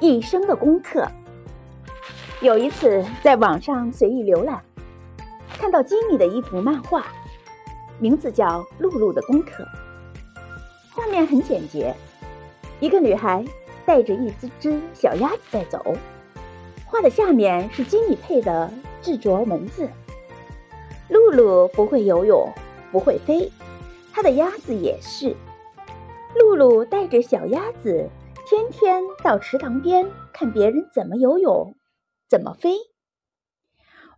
一生的功课。有一次在网上随意浏览，看到吉米的一幅漫画，名字叫《露露的功课》。画面很简洁，一个女孩带着一只只小鸭子在走，画的下面是吉米配的执着文字。露露不会游泳，不会飞，她的鸭子也是。露露带着小鸭子，天天到池塘边看别人怎么游泳，怎么飞。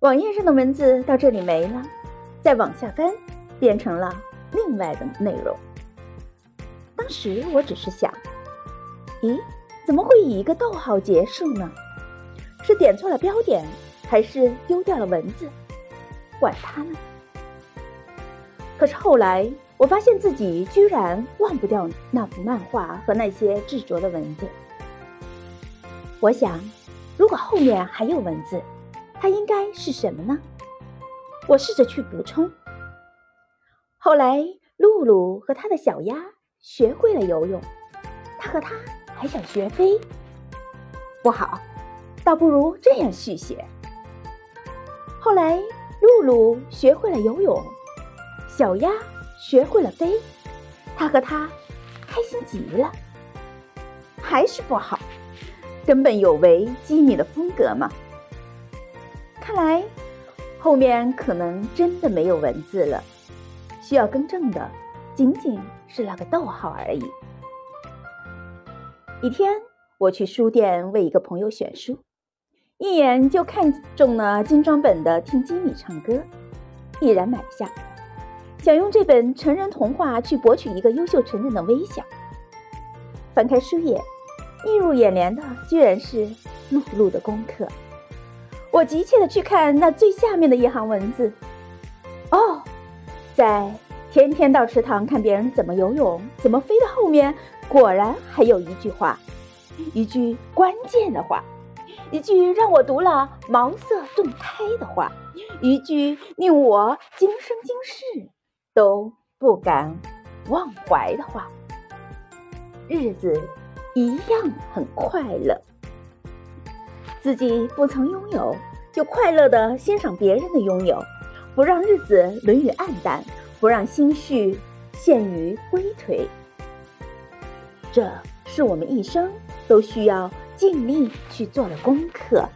网页上的文字到这里没了，再往下翻，变成了另外的内容。当时我只是想，咦，怎么会以一个逗号结束呢？是点错了标点，还是丢掉了文字？管他呢！可是后来，我发现自己居然忘不掉那幅漫画和那些执着的文字。我想，如果后面还有文字，它应该是什么呢？我试着去补充。后来，露露和他的小鸭学会了游泳，他和他还想学飞。不好，倒不如这样续写。后来。露露学会了游泳，小鸭学会了飞，他和它开心极了。还是不好，根本有违吉米的风格嘛。看来后面可能真的没有文字了，需要更正的仅仅是那个逗号而已。一天，我去书店为一个朋友选书。一眼就看中了精装本的《听吉米唱歌》，毅然买下，想用这本成人童话去博取一个优秀成人的微笑。翻开书页，映入眼帘的居然是露露的功课。我急切的去看那最下面的一行文字。哦，在天天到池塘看别人怎么游泳、怎么飞的后面，果然还有一句话，一句关键的话。一句让我读了茅塞顿开的话，一句令我今生今世都不敢忘怀的话。日子一样很快乐，自己不曾拥有，就快乐的欣赏别人的拥有，不让日子沦于暗淡，不让心绪陷于灰颓。这是我们一生都需要。尽力去做的功课。